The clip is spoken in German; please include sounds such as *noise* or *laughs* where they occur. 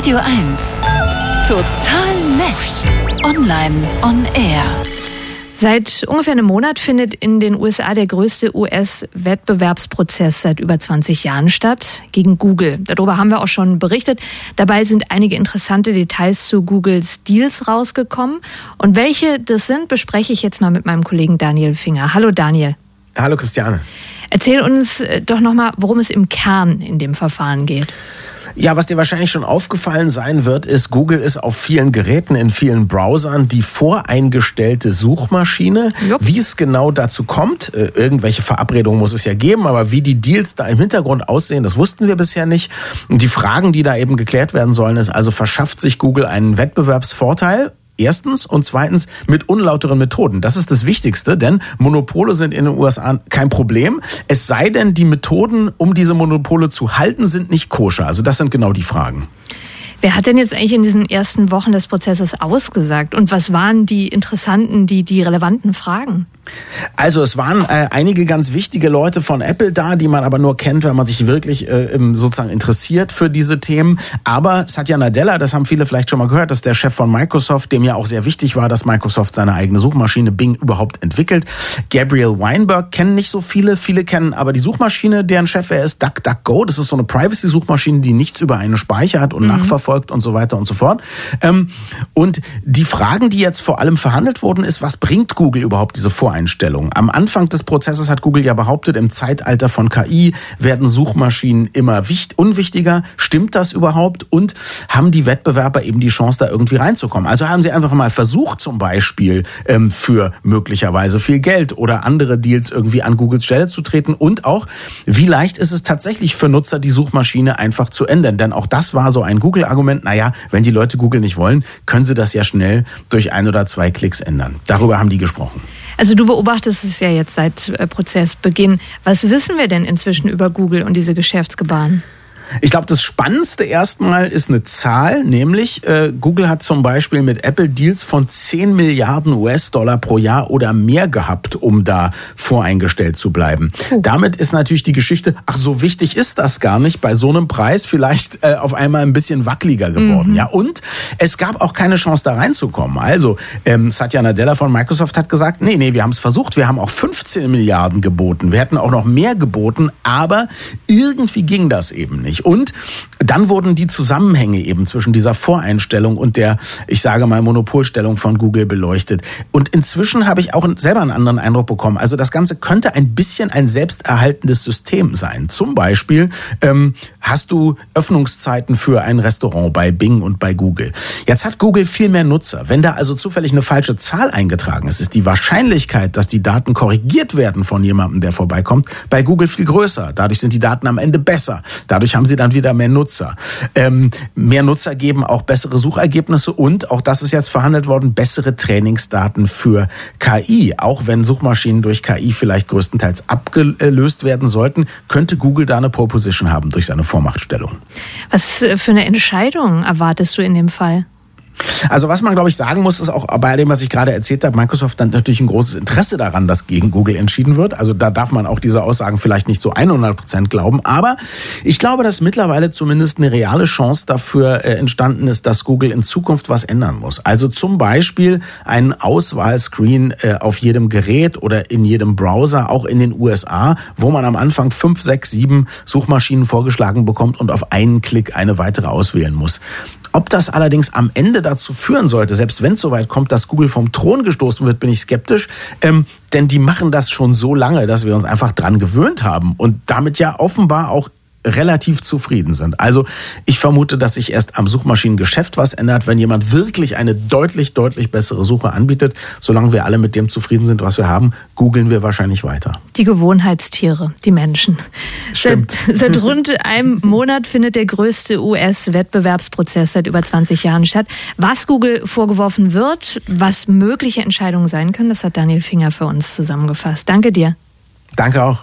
Radio 1. Total nett. Online on Air. Seit ungefähr einem Monat findet in den USA der größte US-Wettbewerbsprozess seit über 20 Jahren statt gegen Google. Darüber haben wir auch schon berichtet. Dabei sind einige interessante Details zu Googles Deals rausgekommen. Und welche das sind, bespreche ich jetzt mal mit meinem Kollegen Daniel Finger. Hallo Daniel. Hallo Christiane. Erzähl uns äh, doch nochmal, worum es im Kern in dem Verfahren geht. Ja, was dir wahrscheinlich schon aufgefallen sein wird, ist, Google ist auf vielen Geräten, in vielen Browsern die voreingestellte Suchmaschine. Jupp. Wie es genau dazu kommt, äh, irgendwelche Verabredungen muss es ja geben, aber wie die Deals da im Hintergrund aussehen, das wussten wir bisher nicht. Und die Fragen, die da eben geklärt werden sollen, ist also, verschafft sich Google einen Wettbewerbsvorteil Erstens und zweitens mit unlauteren Methoden. Das ist das Wichtigste, denn Monopole sind in den USA kein Problem. Es sei denn, die Methoden, um diese Monopole zu halten, sind nicht koscher. Also das sind genau die Fragen. Wer hat denn jetzt eigentlich in diesen ersten Wochen des Prozesses ausgesagt? Und was waren die interessanten, die, die relevanten Fragen? Also es waren äh, einige ganz wichtige Leute von Apple da, die man aber nur kennt, wenn man sich wirklich äh, sozusagen interessiert für diese Themen. Aber Satya Nadella, das haben viele vielleicht schon mal gehört, das ist der Chef von Microsoft, dem ja auch sehr wichtig war, dass Microsoft seine eigene Suchmaschine Bing überhaupt entwickelt. Gabriel Weinberg kennen nicht so viele, viele kennen aber die Suchmaschine, deren Chef er ist, DuckDuckGo. Das ist so eine Privacy-Suchmaschine, die nichts über einen speichert und mhm. nachverfolgt und so weiter und so fort. Ähm, und die Fragen, die jetzt vor allem verhandelt wurden, ist, was bringt Google überhaupt diese Voreinstellung? Einstellung. Am Anfang des Prozesses hat Google ja behauptet, im Zeitalter von KI werden Suchmaschinen immer unwichtiger. Stimmt das überhaupt? Und haben die Wettbewerber eben die Chance, da irgendwie reinzukommen? Also haben sie einfach mal versucht, zum Beispiel ähm, für möglicherweise viel Geld oder andere Deals irgendwie an Googles Stelle zu treten. Und auch, wie leicht ist es tatsächlich für Nutzer, die Suchmaschine einfach zu ändern? Denn auch das war so ein Google-Argument. Naja, wenn die Leute Google nicht wollen, können sie das ja schnell durch ein oder zwei Klicks ändern. Darüber haben die gesprochen. Also du beobachtest es ja jetzt seit äh, Prozessbeginn. Was wissen wir denn inzwischen über Google und diese Geschäftsgebaren? Ich glaube, das Spannendste erstmal ist eine Zahl, nämlich äh, Google hat zum Beispiel mit Apple Deals von 10 Milliarden US-Dollar pro Jahr oder mehr gehabt, um da voreingestellt zu bleiben. Oh. Damit ist natürlich die Geschichte, ach so wichtig ist das gar nicht, bei so einem Preis vielleicht äh, auf einmal ein bisschen wackeliger geworden. Mhm. Ja, und es gab auch keine Chance da reinzukommen. Also ähm, Satya Nadella von Microsoft hat gesagt, nee, nee, wir haben es versucht, wir haben auch 15 Milliarden geboten, wir hätten auch noch mehr geboten, aber irgendwie ging das eben nicht. Und dann wurden die Zusammenhänge eben zwischen dieser Voreinstellung und der, ich sage mal, Monopolstellung von Google beleuchtet. Und inzwischen habe ich auch selber einen anderen Eindruck bekommen. Also das Ganze könnte ein bisschen ein selbsterhaltendes System sein. Zum Beispiel ähm, hast du Öffnungszeiten für ein Restaurant bei Bing und bei Google. Jetzt hat Google viel mehr Nutzer. Wenn da also zufällig eine falsche Zahl eingetragen ist, ist die Wahrscheinlichkeit, dass die Daten korrigiert werden von jemandem, der vorbeikommt, bei Google viel größer. Dadurch sind die Daten am Ende besser. Dadurch haben sie dann wieder mehr Nutzer. Ähm, mehr Nutzer geben auch bessere Suchergebnisse und, auch das ist jetzt verhandelt worden, bessere Trainingsdaten für KI. Auch wenn Suchmaschinen durch KI vielleicht größtenteils abgelöst werden sollten, könnte Google da eine Proposition haben durch seine Vormachtstellung. Was für eine Entscheidung erwartest du in dem Fall? Also was man, glaube ich, sagen muss, ist auch bei dem, was ich gerade erzählt habe, Microsoft hat natürlich ein großes Interesse daran, dass gegen Google entschieden wird. Also da darf man auch diese Aussagen vielleicht nicht zu 100 Prozent glauben. Aber ich glaube, dass mittlerweile zumindest eine reale Chance dafür äh, entstanden ist, dass Google in Zukunft was ändern muss. Also zum Beispiel ein Auswahlscreen äh, auf jedem Gerät oder in jedem Browser, auch in den USA, wo man am Anfang fünf, sechs, sieben Suchmaschinen vorgeschlagen bekommt und auf einen Klick eine weitere auswählen muss. Ob das allerdings am Ende dazu führen sollte, selbst wenn es soweit kommt, dass Google vom Thron gestoßen wird, bin ich skeptisch. Ähm, denn die machen das schon so lange, dass wir uns einfach dran gewöhnt haben und damit ja offenbar auch relativ zufrieden sind. Also ich vermute, dass sich erst am Suchmaschinengeschäft was ändert, wenn jemand wirklich eine deutlich, deutlich bessere Suche anbietet. Solange wir alle mit dem zufrieden sind, was wir haben, googeln wir wahrscheinlich weiter. Die Gewohnheitstiere, die Menschen. Stimmt. *laughs* Seit, seit *laughs* rund einem Monat findet der größte US-Wettbewerbsprozess seit über 20 Jahren statt. Was Google vorgeworfen wird, was mögliche Entscheidungen sein können, das hat Daniel Finger für uns zusammengefasst. Danke dir. Danke auch.